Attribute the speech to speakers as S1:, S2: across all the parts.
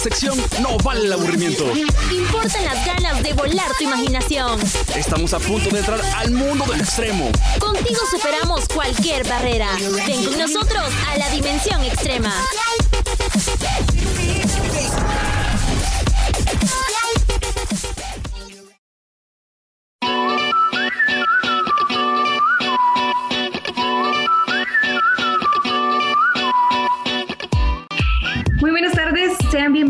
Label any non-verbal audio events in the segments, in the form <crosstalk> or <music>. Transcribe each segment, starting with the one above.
S1: sección no vale el aburrimiento.
S2: Importan las ganas de volar tu imaginación.
S1: Estamos a punto de entrar al mundo del extremo.
S2: Contigo superamos cualquier barrera. Ven con nosotros a la dimensión extrema.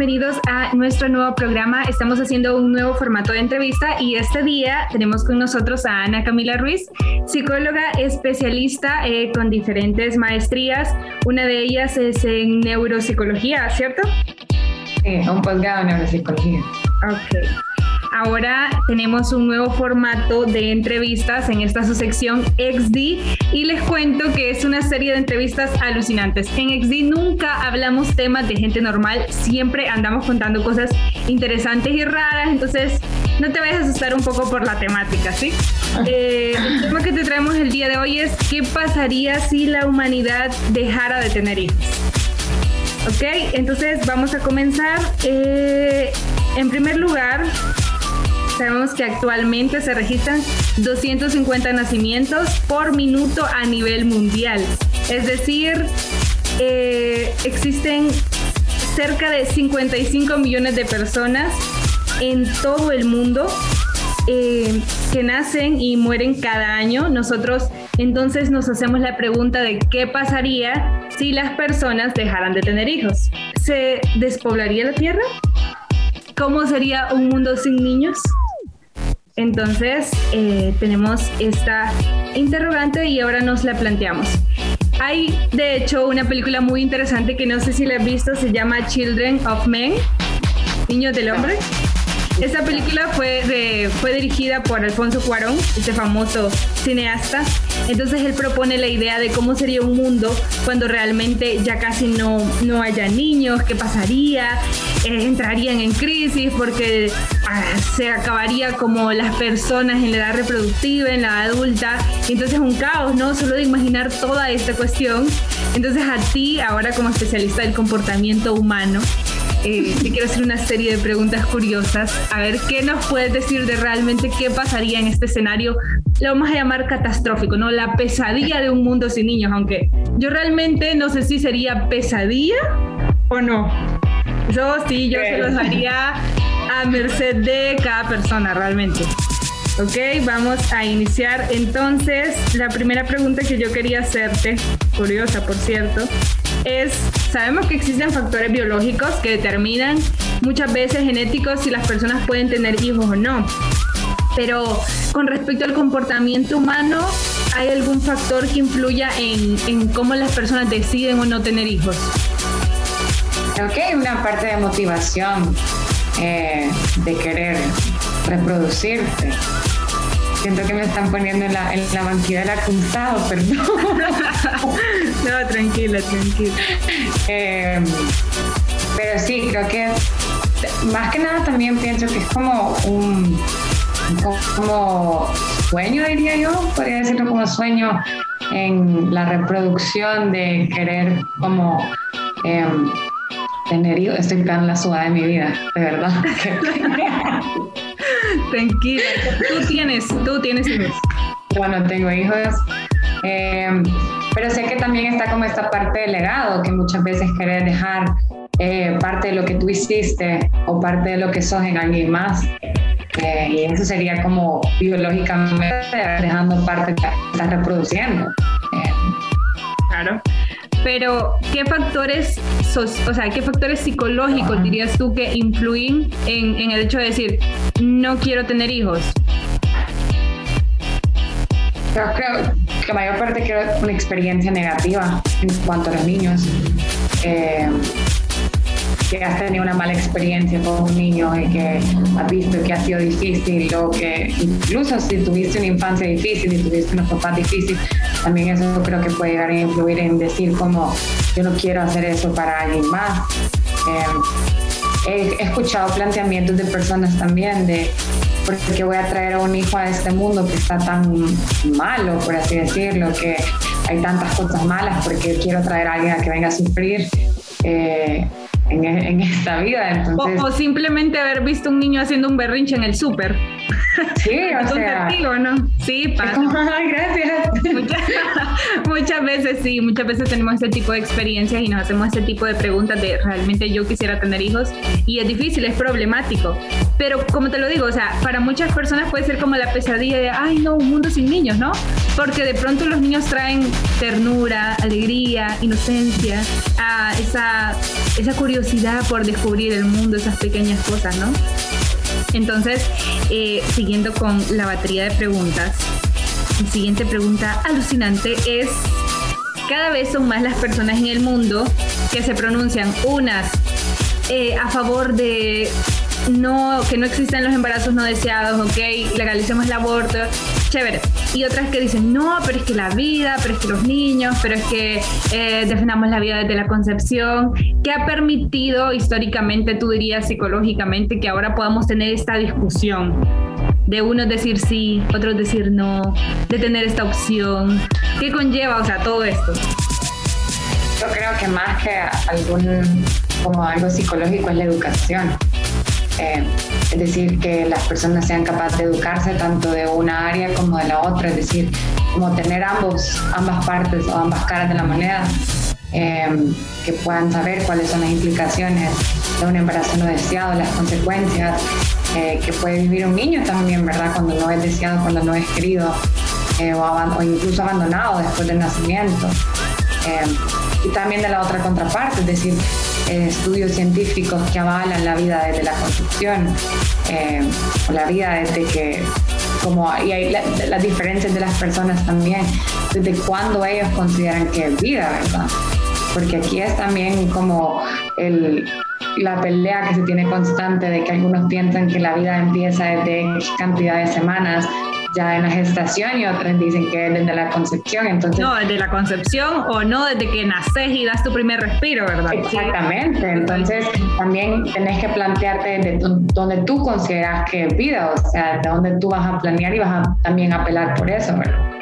S3: Bienvenidos a nuestro nuevo programa. Estamos haciendo un nuevo formato de entrevista y este día tenemos con nosotros a Ana Camila Ruiz, psicóloga especialista eh, con diferentes maestrías. Una de ellas es en neuropsicología, ¿cierto?
S4: Sí, un posgrado en neuropsicología.
S3: Ok. Ahora tenemos un nuevo formato de entrevistas en esta su sección XD y les cuento que es una serie de entrevistas alucinantes. En XD nunca hablamos temas de gente normal, siempre andamos contando cosas interesantes y raras, entonces no te vayas a asustar un poco por la temática, ¿sí? <laughs> Eh, el tema que te traemos el día de hoy es ¿qué pasaría si la humanidad dejara de tener hijos? Ok, entonces vamos a comenzar. Eh, en primer lugar, sabemos que actualmente se registran 250 nacimientos por minuto a nivel mundial. Es decir, eh, existen cerca de 55 millones de personas en todo el mundo eh, que nacen y mueren cada año. Nosotros entonces nos hacemos la pregunta de qué pasaría si las personas dejaran de tener hijos. ¿Se despoblaría la Tierra? ¿Cómo sería un mundo sin niños? Entonces eh, tenemos esta interrogante y ahora nos la planteamos. Hay de hecho una película muy interesante que no sé si la has visto, se llama Children of Men, Niños del Hombre. Esta película fue, fue dirigida por Alfonso Cuarón, este famoso cineasta. Entonces él propone la idea de cómo sería un mundo cuando realmente ya casi no, no haya niños, qué pasaría, eh, entrarían en crisis porque ah, se acabaría como las personas en la edad reproductiva, en la adulta. Entonces un caos, ¿no? Solo de imaginar toda esta cuestión. Entonces a ti, ahora como especialista del comportamiento humano, eh, te quiero hacer una serie de preguntas curiosas. A ver, ¿qué nos puedes decir de realmente qué pasaría en este escenario? Lo vamos a llamar catastrófico, ¿no? La pesadilla de un mundo sin niños, aunque yo realmente no sé si sería pesadilla o no. Yo sí, yo se los haría a merced de cada persona, realmente. Ok, vamos a iniciar entonces. La primera pregunta que yo quería hacerte, curiosa por cierto, es, sabemos que existen factores biológicos que determinan muchas veces genéticos si las personas pueden tener hijos o no. Pero con respecto al comportamiento humano, ¿hay algún factor que influya en, en cómo las personas deciden o no tener hijos?
S4: Creo que hay una parte de motivación eh, de querer reproducirte. Siento que me están poniendo en la, en la del acusado, <laughs> perdón.
S3: no, tranquila, tranquila.
S4: Eh, pero sí, creo que más que nada también pienso que es como un como sueño, diría yo, podría decirlo como sueño en la reproducción de querer como eh, tener hijos. Estoy tan la sudada de mi vida, de verdad. <laughs> <laughs>
S3: Tranquila, tú tienes, tú tienes hijos.
S4: Yo no tengo hijos. Eh, pero sé que también está como esta parte del legado, que muchas veces querés dejar eh, parte de lo que tú hiciste o parte de lo que sos en alguien más. Eh, y eso sería como biológicamente dejando parte que estás reproduciendo. Eh,
S3: Claro. Pero, ¿qué factores, o sea, qué factores psicológicos dirías tú que influyen en, el hecho de decir, no quiero tener hijos?
S4: Creo que la mayor parte quiero una experiencia negativa en cuanto a los niños. Eh, que has tenido una mala experiencia con un niño y que has visto que ha sido difícil o que incluso si tuviste una infancia difícil y tuviste unos papás difíciles, también eso creo que puede llegar a influir en decir como yo no quiero hacer eso para alguien más. Eh, he escuchado planteamientos de personas también de por qué voy a traer a un hijo a este mundo que está tan malo, por así decirlo, que hay tantas cosas malas, porque quiero traer a alguien a que venga a sufrir. Eh, en, esta vida. Entonces,
S3: o, simplemente haber visto un niño haciendo un berrinche en el súper.
S4: Sí, <laughs> o sea,
S3: ¿no? Sí, pasa.
S4: gracias. <laughs>
S3: Muchas, veces sí, muchas veces tenemos ese tipo de experiencias y nos hacemos ese tipo de preguntas de realmente yo quisiera tener hijos y es difícil, es problemático. Pero como te lo digo, o sea, para muchas personas puede ser como la pesadilla de, ay no, un mundo sin niños, ¿no? Porque de pronto los niños traen ternura, alegría, inocencia, esa, esa curiosidad por descubrir el mundo, esas pequeñas cosas, ¿no? Entonces, eh, siguiendo con la batería de preguntas, mi siguiente pregunta alucinante es, cada vez son más las personas en el mundo que se pronuncian unas eh, a favor de no, que no existen los embarazos no deseados, ok, legalicemos el aborto, chévere. Y otras que dicen, no, pero es que la vida, pero es que los niños, pero es que eh, defendamos la vida desde la concepción, ¿Qué ha permitido históricamente, tú dirías psicológicamente, que ahora podamos tener esta discusión de unos decir sí, otros decir no, de tener esta opción. ¿Qué conlleva, o sea, todo esto?
S4: Yo creo que más que algún, como algo psicológico es la educación eh, es decir, que las personas sean capaces de educarse tanto de una área como de la otra, es decir, como tener ambos, ambas partes o ambas caras de la moneda, eh, que puedan saber cuáles son las implicaciones de un embarazo no deseado, las consecuencias eh, que puede vivir un niño también, ¿verdad? Cuando no es deseado, cuando no es querido o, o, incluso abandonado después del nacimiento. Y también de la otra contraparte, es decir, estudios científicos que avalan la vida desde la construcción, eh, o la vida desde que, como, y hay las diferencias de las personas también, desde cuándo ellos consideran que es vida, ¿verdad? Porque aquí es también como el, la pelea que se tiene constante de que algunos piensan que la vida empieza desde cantidad de semanas ya en la gestación y otras dicen que es desde la concepción. Entonces,
S3: no, desde la concepción o no desde que naces y das tu primer respiro, ¿verdad?
S4: Exactamente. Entonces también tenés que plantearte desde donde tú consideras que es vida, o sea, de dónde tú vas a planear y vas a también apelar por eso, ¿verdad?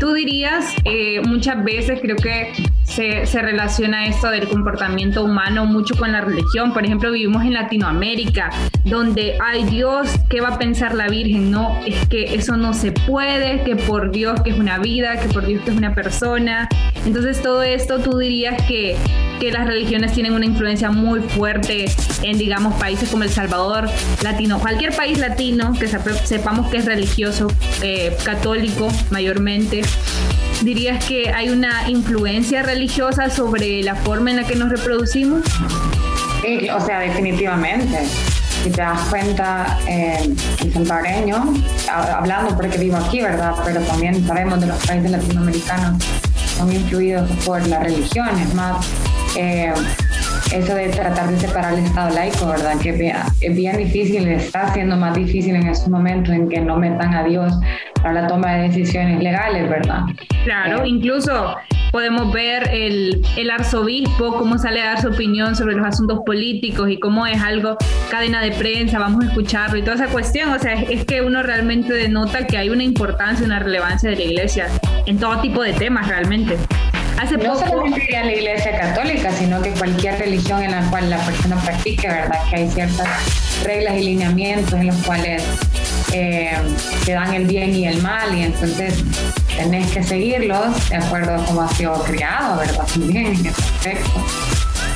S3: Tú dirías, eh, muchas veces creo que se, relaciona esto del comportamiento humano mucho con la religión. Por ejemplo, vivimos en Latinoamérica, donde, ay Dios, ¿qué va a pensar la Virgen? No, es que eso no se puede, que por Dios que es una vida, que por Dios que es una persona. Entonces todo esto tú dirías que, que las religiones tienen una influencia muy fuerte en, digamos, países como El Salvador, latino, cualquier país latino que sepamos que es religioso, eh, católico mayormente. ¿Dirías que hay una influencia religiosa sobre la forma en la que nos reproducimos?
S4: Sí, o sea, definitivamente. Si te das cuenta, eh, el salvadoreño, hablando porque vivo aquí, ¿verdad? Pero también sabemos de los países latinoamericanos, son influidos por la religión, es más, eh, eso de tratar de separar el Estado laico, ¿verdad? Que es bien difícil, está siendo más difícil en estos momentos en que no metan a Dios para la toma de decisiones legales, ¿verdad?
S3: Claro, eh, incluso podemos ver el, el, arzobispo, cómo sale a dar su opinión sobre los asuntos políticos y cómo es algo cadena de prensa, vamos a escucharlo y toda esa cuestión. O sea, es, que uno realmente denota que hay una importancia, una relevancia de la iglesia en todo tipo de temas realmente.
S4: Hace no poco... solamente la iglesia católica, sino que cualquier religión en la cual la persona practique, ¿verdad? Que hay ciertas reglas y lineamientos en los cuales eh, te dan el bien y el mal y entonces tenés que seguirlos de acuerdo a cómo has sido criado, ¿verdad? También en ese aspecto.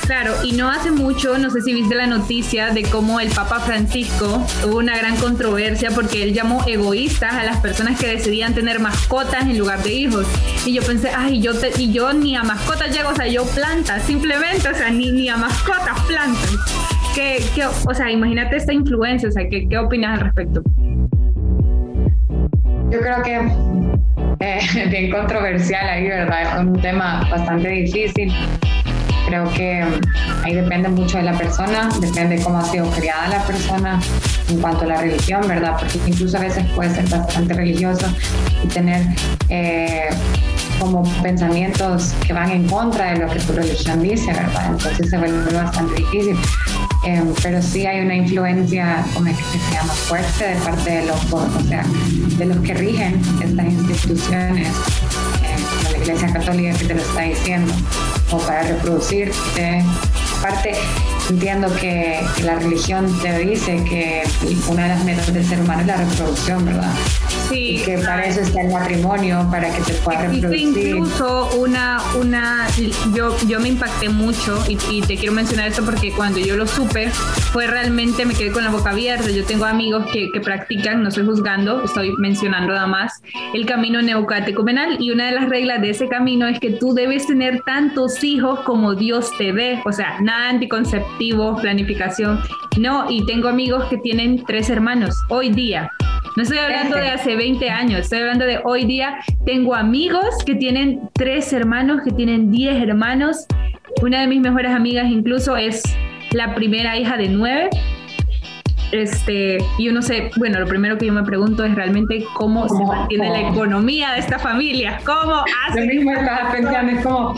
S3: Claro, y no hace mucho, no sé si viste la noticia de cómo el Papa Francisco tuvo una gran controversia porque él llamó egoístas a las personas que decidían tener mascotas en lugar de hijos. Y yo pensé, ay, yo y yo ni a mascotas llego, o sea, yo plantas, simplemente, o sea, ni, ni a mascotas plantas. ¿Qué, qué, o sea, imagínate esta influencia, o sea, ¿qué, qué opinas al respecto?
S4: Yo creo que eh, <laughs> bien controversial ahí, ¿verdad? Es un tema bastante difícil Creo que mm, ahí depende mucho de la persona, depende cómo ha sido criada la persona en cuanto a la religión, ¿verdad? Porque incluso a veces puede ser bastante religioso y tener eh, como pensamientos que van en contra de lo que tu religión dice, ¿verdad? Entonces se vuelve bastante difícil. Em, pero sí hay una influencia, como es que se llama, fuerte de parte de los, o sea, de los que rigen estas instituciones, eh, la Iglesia Católica que te lo está diciendo, o para reproducirte. Aparte, entiendo que, la religión te dice que una de las metas del ser humano es la reproducción, ¿verdad?
S3: Sí.
S4: Y que para eso está el matrimonio, para que te puedas reproducir.
S3: incluso una, una, yo, yo me impacté mucho y, y, te quiero mencionar esto porque cuando yo lo supe fue realmente, me quedé con la boca abierta. Yo tengo amigos que, que practican, no estoy juzgando, estoy mencionando nada más, el camino neocatecumenal y una de las reglas de ese camino es que tú debes tener tantos hijos como Dios te dé, o sea, nada anticonceptivo, planificación, no, y tengo amigos que tienen tres hermanos hoy día no estoy hablando de hace 20 años, estoy hablando de hoy día. Tengo amigos que tienen tres hermanos, que tienen 10 hermanos. Una de mis mejores amigas incluso es la primera hija de nueve. Este, y uno sé, bueno, lo primero que yo me pregunto es realmente cómo, se mantiene la economía de esta familia. ¿Cómo
S4: hace? Lo mismo estaba pensando, es como,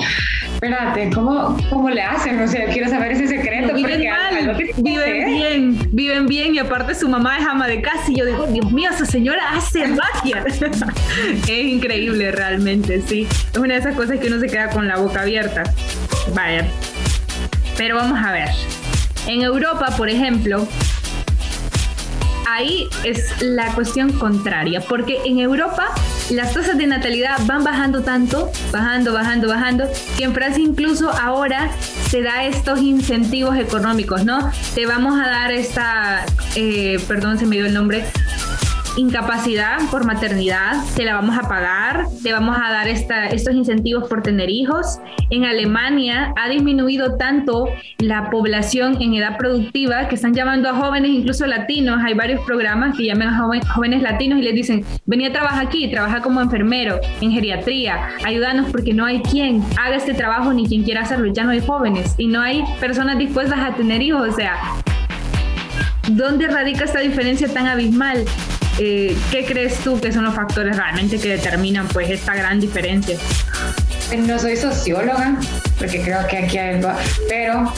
S4: espérate, ¿cómo, ¿cómo le hacen? O sea, quiero saber ese secreto.
S3: Viven mal, viven bien, viven bien y aparte su mamá es ama de casa y yo digo, Dios mío, esa señora hace magia. <laughs> es increíble realmente, sí. Es una de esas cosas que uno se queda con la boca abierta. Vaya. Pero vamos a ver. En Europa, por ejemplo, ahí es la cuestión contraria, porque en Europa las tasas de natalidad van bajando tanto, bajando, bajando, bajando, que en Francia incluso ahora se da estos incentivos económicos, ¿no? Te vamos a dar esta, eh, perdón, se me dio el nombre, incapacidad por maternidad, te la vamos a pagar, te vamos a dar esta, estos incentivos por tener hijos. En Alemania ha disminuido tanto la población en edad productiva que están llamando a jóvenes, incluso latinos. Hay varios programas que llaman a jóvenes latinos y les dicen, vení a trabajar aquí, trabaja como enfermero, en geriatría, ayúdanos porque no hay quien haga este trabajo ni quien quiera hacerlo, ya no hay jóvenes y no hay personas dispuestas a tener hijos. O sea, ¿dónde radica esta diferencia tan abismal? Eh, ¿Qué crees tú que son los factores realmente que determinan pues esta gran diferencia?
S4: Pues no soy socióloga, porque creo que aquí hay pero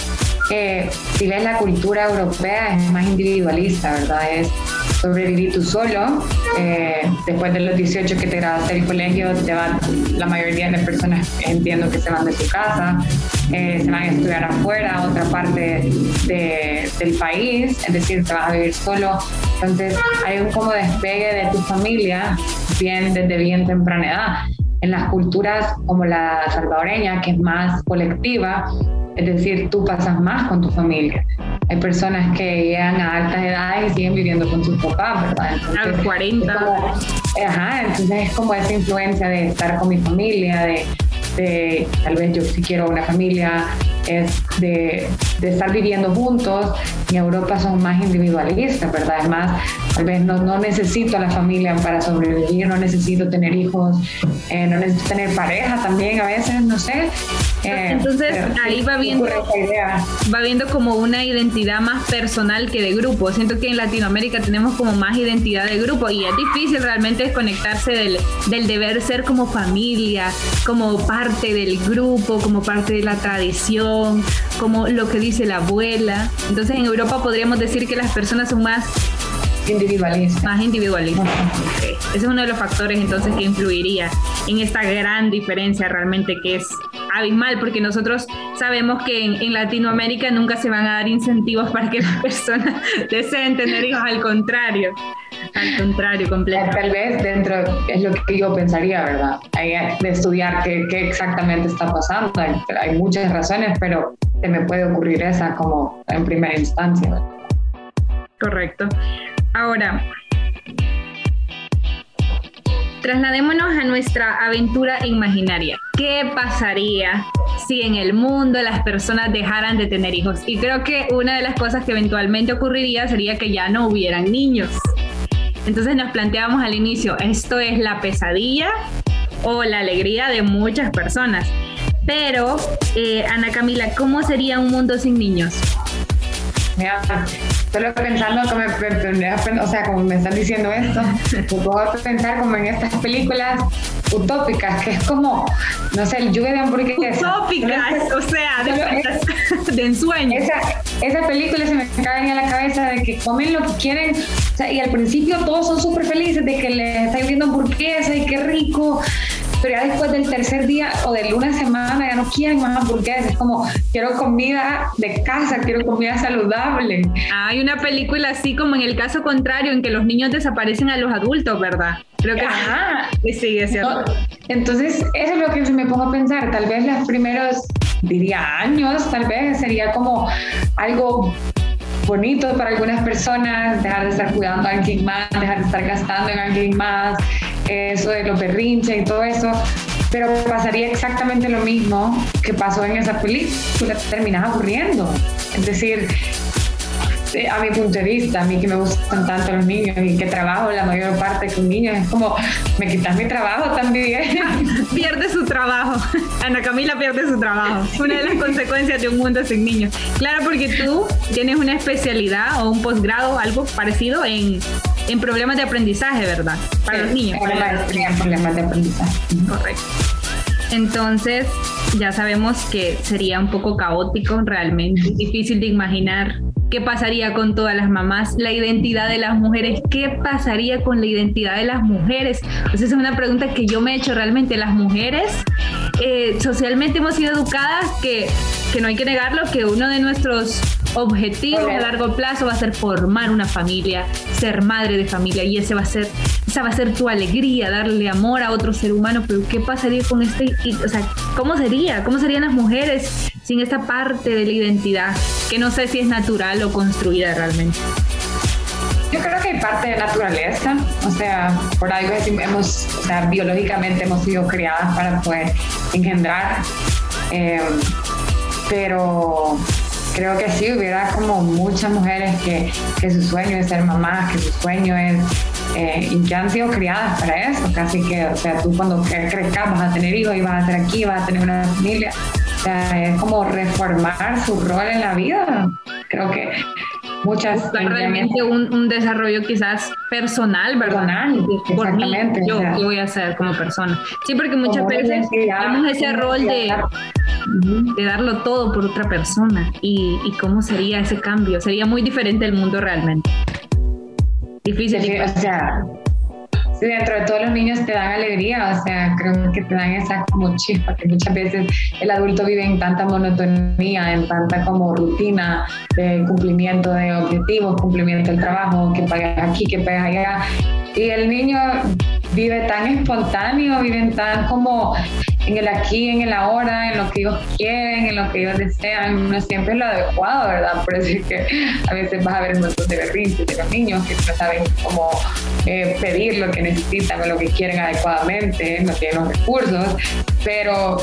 S4: eh, si ves la cultura europea es más individualista, ¿verdad? Es sobrevivir tú solo. Eh, después de los 18 que te graduaste del colegio, te van, la mayoría de las personas entiendo que se van de su casa, eh, se van a estudiar afuera, a otra parte de, del país, es decir, te vas a vivir solo. Entonces hay un como despegue de tu familia bien desde bien temprana edad. En las culturas como la salvadoreña, que es más colectiva, es decir, tú pasas más con tu familia. Hay personas que llegan a altas edades y siguen viviendo con sus papás, ¿verdad?
S3: Entonces, a los 40.
S4: ajá, entonces es como esa influencia de estar con mi familia, de, de tal vez yo si quiero una familia, es de, de, estar viviendo juntos. En Europa son más individualistas, ¿verdad? Es más, tal vez no, no necesito a la familia para sobrevivir, no necesito tener hijos, eh, no necesito tener pareja también a veces, no sé.
S3: Eh, Entonces ahí va viendo, va viendo como una identidad más personal que de grupo. Siento que en Latinoamérica tenemos como más identidad de grupo y es difícil realmente desconectarse del, del deber ser como familia, como parte del grupo, como parte de la tradición, como lo que dice la abuela. Entonces en Europa podríamos decir que las personas son más
S4: individualistas.
S3: Más individualistas. Ese es uno de los factores entonces que influiría en esta gran diferencia realmente que es abismal, porque nosotros sabemos que en, Latinoamérica nunca se van a dar incentivos para que las <laughs> personas deseen tener hijos, al contrario. Al contrario, completo.
S4: Tal vez dentro, es lo que yo pensaría, ¿verdad? Hay de estudiar qué, qué exactamente está pasando. Hay, hay, muchas razones, pero se me puede ocurrir esa como en primera instancia.
S3: Correcto. Ahora, trasladémonos a nuestra aventura imaginaria. ¿Qué pasaría si en el mundo las personas dejaran de tener hijos? Y creo que una de las cosas que eventualmente ocurriría sería que ya no hubieran niños. Entonces nos planteamos al inicio, ¿esto es la pesadilla o la alegría de muchas personas? Pero, eh, Ana Camila, ¿cómo sería un mundo sin niños?
S4: Mira, solo pensando como me, o sea, como me están diciendo esto, <laughs> puedo pensar como en estas películas utópicas, que es como, no sé, el lluvia de hamburguesas.
S3: Utópicas, o sea, de, <laughs> de ensueño.
S4: Esa, esa película se me cae en la cabeza de que comen lo que quieren, o sea, y al principio todos son súper felices de que les está viendo hamburguesa y qué rico, pero ya después del tercer día o de una semana ya no quieren más hamburguesas, es como quiero comida de casa, quiero comida saludable.
S3: Hay una película así como en el caso contrario, en que los niños desaparecen a los adultos, ¿verdad? Creo que
S4: Ajá.
S3: sí, es cierto.
S4: No, entonces, eso es lo que me pongo a pensar, tal vez los primeros, diría años, tal vez sería como algo bonito para algunas personas, dejar de estar cuidando a alguien más, dejar de estar gastando en alguien más, eso de los berrinches y todo eso, pero pasaría exactamente lo mismo que pasó en esa película, terminas aburriendo. Es decir, a mi punto de vista, a mí que me gustan tanto los niños y que trabajo la mayor parte con niños, es como, me quitas mi trabajo también. <laughs>
S3: pierde su trabajo. Ana Camila pierde su trabajo. Una de las <laughs> consecuencias de un mundo sin niños. Claro, porque tú tienes una especialidad o un posgrado, algo parecido en, en problemas de aprendizaje, ¿verdad? Para los niños.
S4: Problemas, problemas de aprendizaje.
S3: Correcto. Entonces, ya sabemos que sería un poco caótico realmente, difícil de imaginar qué pasaría con todas las mamás, la identidad de las mujeres, qué pasaría con la identidad de las mujeres. Esa es una pregunta que yo me he hecho realmente. Las mujeres eh, socialmente hemos sido educadas que, que no hay que negarlo, que uno de nuestros objetivos a largo plazo va a ser formar una familia, ser madre de familia y ese va a ser esa va a ser tu alegría, darle amor a otro ser humano, pero ¿qué pasaría con este? o sea, ¿cómo sería? ¿Cómo serían las mujeres sin esta parte de la identidad que no sé si es natural o construida realmente?
S4: Yo creo que hay parte de naturaleza, o sea, por algo hemos, o sea, biológicamente hemos sido criadas para poder engendrar, eh, pero creo que sí, hubiera como muchas mujeres que, que su sueño es ser mamás, que su sueño es, eh, y que han sido criadas para eso, casi que, o sea, tú cuando cre- crezcas vas a tener hijos y vas a estar aquí, vas a tener una familia, o sea, es como reformar su rol en la vida, creo que muchas...
S3: Buscar realmente un, un desarrollo quizás personal, ¿verdad?
S4: Personal,
S3: Por mí,
S4: exactamente,
S3: yo,
S4: o sea.
S3: ¿qué voy a hacer como persona? Sí, porque muchas veces tenemos ese rol de. De darlo todo por otra persona y, y cómo sería ese cambio. Sería muy diferente el mundo realmente. Difícil.
S4: Sí, o sea, sí, dentro de todos los niños te dan alegría, o sea, creo que te dan esa como chispa, que muchas veces el adulto vive en tanta monotonía, en tanta como rutina de cumplimiento de objetivos, cumplimiento del trabajo, que pagas aquí, que pagas allá, y el niño vive tan espontáneo, viven tan como en el aquí, en el ahora, en lo que ellos quieren, en lo que ellos desean, no siempre es lo adecuado, ¿verdad? Por eso es que a veces vas a ver un montón de berrinches de los niños que no saben cómo eh, pedir lo que necesitan o lo que quieren adecuadamente, no tienen los recursos, pero,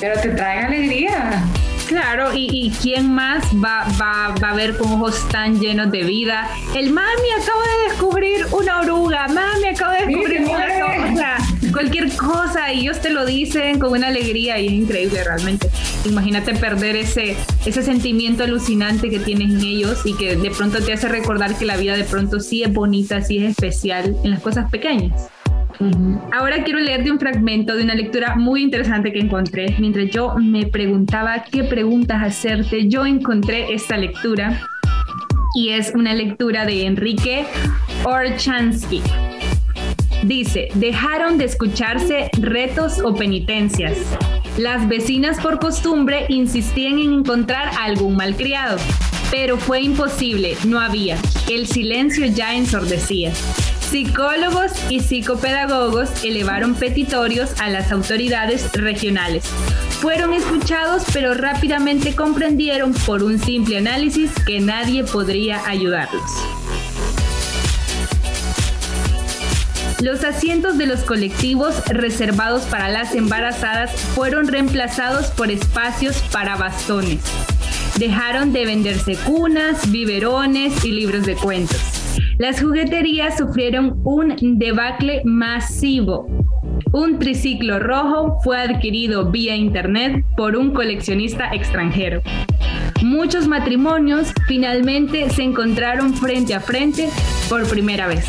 S4: pero te traen alegría.
S3: Claro, y, y quién más va, va, va a ver con ojos tan llenos de vida. El mami acabo de descubrir una oruga, mami acabo de descubrir una cosa, cualquier cosa, y ellos te lo dicen con una alegría y es increíble realmente. Imagínate perder ese, ese sentimiento alucinante que tienes en ellos y que de pronto te hace recordar que la vida de pronto sí es bonita, sí es especial en las cosas pequeñas. Ahora quiero leerte un fragmento de una lectura muy interesante que encontré. Mientras yo me preguntaba qué preguntas hacerte, yo encontré esta lectura y es una lectura de Enrique Orchansky. Dice, dejaron de escucharse retos o penitencias. Las vecinas por costumbre insistían en encontrar algún malcriado, pero fue imposible, no había. El silencio ya ensordecía. Psicólogos y psicopedagogos elevaron petitorios a las autoridades regionales. Fueron escuchados, pero rápidamente comprendieron por un simple análisis que nadie podría ayudarlos. Los asientos de los colectivos reservados para las embarazadas fueron reemplazados por espacios para bastones. Dejaron de venderse cunas, biberones y libros de cuentos. Las jugueterías sufrieron un debacle masivo. Un triciclo rojo fue adquirido vía internet por un coleccionista extranjero. Muchos matrimonios finalmente se encontraron frente a frente por primera vez.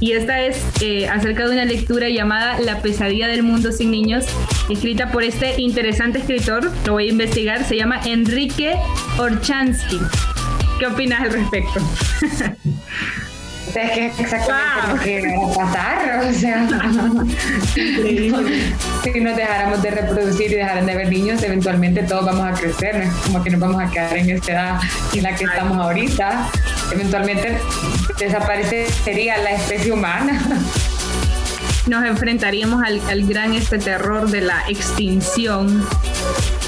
S3: Y esta es eh, acerca de una lectura llamada La pesadilla del mundo sin niños, escrita por este interesante escritor, lo voy a investigar, se llama Enrique Orchansky. ¿Qué opinas al respecto?
S4: Es que es exactamente lo que va a pasar, o sea, si nos dejáramos de reproducir y dejaran de ver niños, eventualmente todos vamos a crecer, no es como que nos vamos a quedar en esta edad en la que estamos ahorita, eventualmente desaparecería la especie humana.
S3: Nos enfrentaríamos al, al gran este terror de la extinción.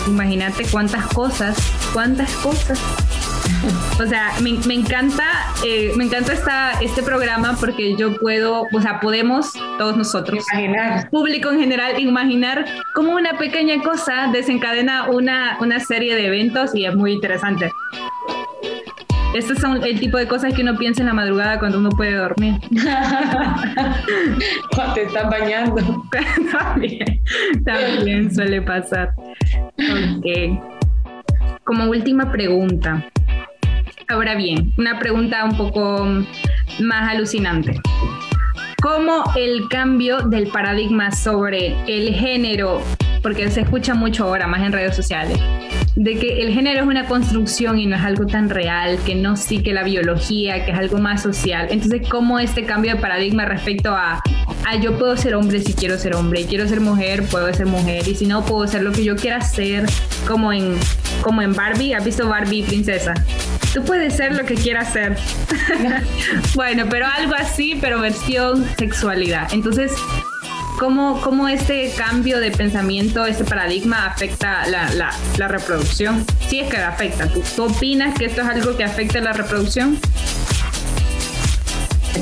S3: Imagínate cuántas cosas, cuántas cosas <laughs> o sea, me, encanta, eh, me encanta esta, este programa porque yo puedo, o sea, podemos todos nosotros,
S4: imaginar.
S3: público en general, imaginar cómo una pequeña cosa desencadena una, una serie de eventos y es muy interesante. Estos son el tipo de cosas que uno piensa en la madrugada cuando uno puede dormir. <laughs>
S4: cuando te estás bañando. <laughs>
S3: también, también suele pasar. Ok. Como última pregunta, Ahora bien, una pregunta un poco más alucinante. ¿Cómo el cambio del paradigma sobre el género, porque se escucha mucho ahora más en redes sociales, de que el género es una construcción y no es algo tan real, que no sí que la biología, que es algo más social. Entonces, ¿cómo este cambio de paradigma respecto a, a yo puedo ser hombre si quiero ser hombre, y quiero ser mujer, puedo ser mujer, y si no, puedo ser lo que yo quiera ser, como en, como en Barbie, ¿has visto Barbie Princesa? Tú puedes ser lo que quieras ser. <laughs> bueno, pero algo así, pero versión sexualidad. Entonces, ¿cómo, cómo este cambio de pensamiento, este paradigma afecta la, la, la reproducción? Sí es que afecta. ¿Tú, ¿Tú opinas que esto es algo que afecta la reproducción?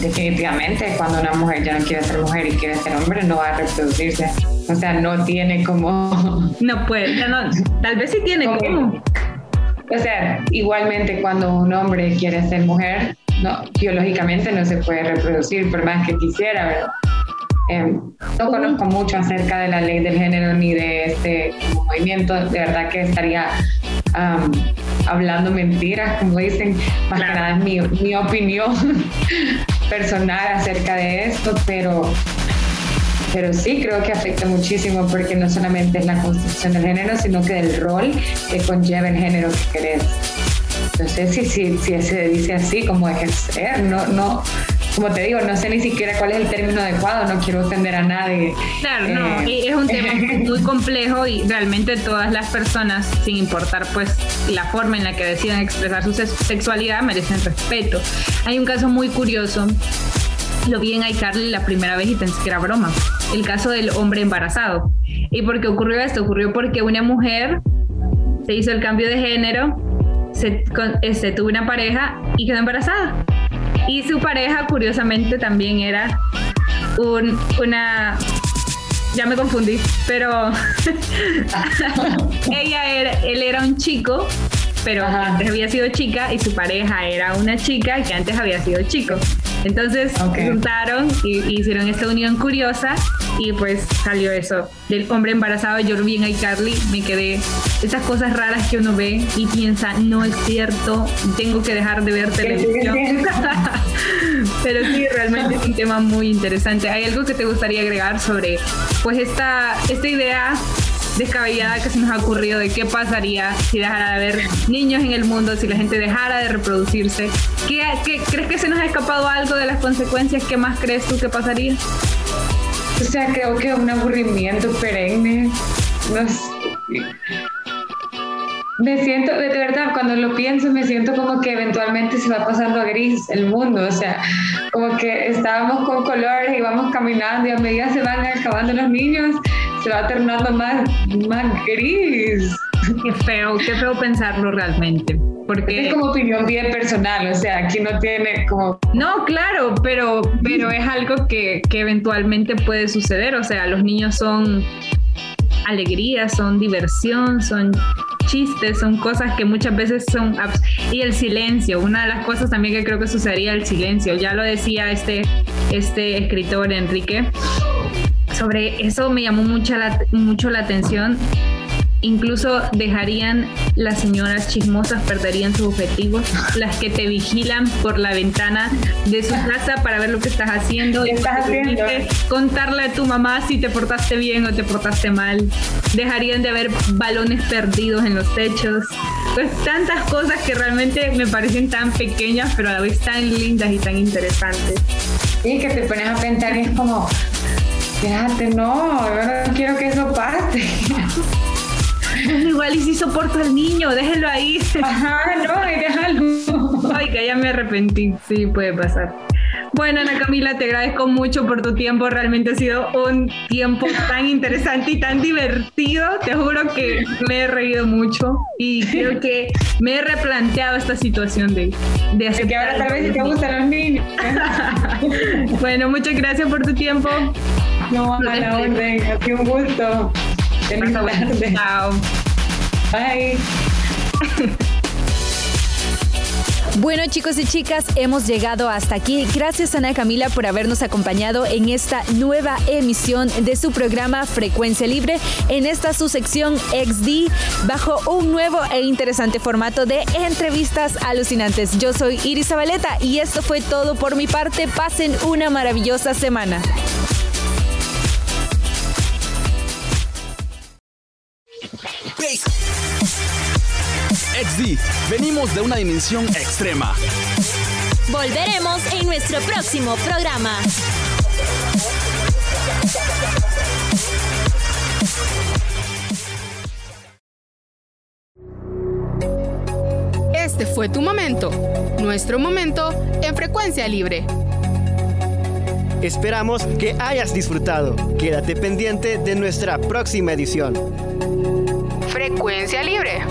S4: Definitivamente, cuando una mujer ya no quiere ser mujer y quiere ser hombre, no va a reproducirse. O sea, no tiene como... <laughs>
S3: No puede, no, tal vez sí tiene como...
S4: O sea, igualmente cuando un hombre quiere ser mujer, no, biológicamente no se puede reproducir por más que quisiera, ¿verdad? Eh, no conozco mucho acerca de la ley del género ni de este movimiento, de verdad que estaría um, hablando mentiras, como dicen, más claro. que nada es mi, mi opinión <laughs> personal acerca de esto, pero pero sí creo que afecta muchísimo porque no solamente es la construcción del género, sino que del rol que conlleva el género que querés. No sé si, si, se dice así como ejercer, no, no, como te digo, no sé ni siquiera cuál es el término adecuado, no quiero ofender a nadie.
S3: Claro, no, eh, es un tema <laughs> muy complejo y realmente todas las personas, sin importar pues la forma en la que decidan expresar su sexualidad, merecen respeto. Hay un caso muy curioso lo vi en iCarly la primera vez y pensé que era broma. El caso del hombre embarazado. ¿Y por qué ocurrió esto? Ocurrió porque una mujer se hizo el cambio de género, se, este, tuvo una pareja y quedó embarazada. Y su pareja, curiosamente, también era un, una... Ya me confundí, pero <laughs> ella era, él era un chico pero Ajá. antes había sido chica y su pareja era una chica que antes había sido chico. Entonces okay. juntaron y, y, hicieron esta unión curiosa y pues salió eso del hombre embarazado. Yo lo vi en iCarly, me quedé esas cosas raras que uno ve y piensa, no es cierto, tengo que dejar de ver televisión. <laughs> Pero sí, realmente es un tema muy interesante. ¿Hay algo que te gustaría agregar sobre pues esta, esta idea descabellada que se nos ha ocurrido de qué pasaría si dejara de haber niños en el mundo, si la gente dejara de reproducirse. ¿Qué, qué, crees que se nos ha escapado algo de las consecuencias? ¿Qué más crees tú que pasaría?
S4: O sea, creo que un aburrimiento perenne. No sé. Me siento, de verdad, cuando lo pienso, me siento como que eventualmente se va pasando a gris el mundo. O sea, como que estábamos con colores y vamos caminando y a medida se van acabando los niños, se va tornando más, más gris.
S3: Qué feo, qué feo pensarlo realmente. Porque
S4: es como opinión bien personal, o sea, aquí no tiene como...
S3: No, claro, pero, pero es algo que, que eventualmente puede suceder, o sea, los niños son alegría, son diversión, son chistes, son cosas que muchas veces son... Y el silencio, una de las cosas también que creo que sucedería el silencio, ya lo decía este, este escritor Enrique, sobre eso me llamó mucho la, mucho la atención Incluso dejarían las señoras chismosas, perderían sus objetivos, las que te vigilan por la ventana de su casa para ver lo que estás haciendo.
S4: ¿Qué estás haciendo?
S3: Contarle a tu mamá si te portaste bien o te portaste mal. Dejarían de haber balones perdidos en los techos. Pues tantas cosas que realmente me parecen tan pequeñas, pero a la vez tan lindas y tan interesantes.
S4: Y que te pones a pensar y es como, fíjate, no, yo no quiero que eso pase. <laughs>
S3: Igual y si soporto al niño, déjelo ahí.
S4: Ajá, no, déjalo.
S3: Ay, que ya me arrepentí. Sí, puede pasar. Bueno, Ana Camila, te agradezco mucho por tu tiempo. Realmente ha sido un tiempo tan interesante y tan divertido. Te juro que me he reído mucho y creo que me he replanteado esta situación de, de
S4: Es que ahora tal vez te gustan los niños. <laughs>
S3: bueno, muchas gracias por tu tiempo.
S4: No, a la orden. Ha sido un gusto. Feliz tarde.
S3: Chao.
S4: Bye.
S5: Bueno chicos y chicas, hemos llegado hasta aquí. Gracias Ana Camila por habernos acompañado en esta nueva emisión de su programa Frecuencia Libre, en esta su sección XD, bajo un nuevo e interesante formato de entrevistas alucinantes. Yo soy Iris Zabaleta y esto fue todo por mi parte. Pasen una maravillosa semana.
S1: De una dimensión extrema.
S2: Volveremos en nuestro próximo programa.
S6: Este fue tu momento, nuestro momento en frecuencia libre.
S7: Esperamos que hayas disfrutado. Quédate pendiente de nuestra próxima edición.
S6: Frecuencia libre.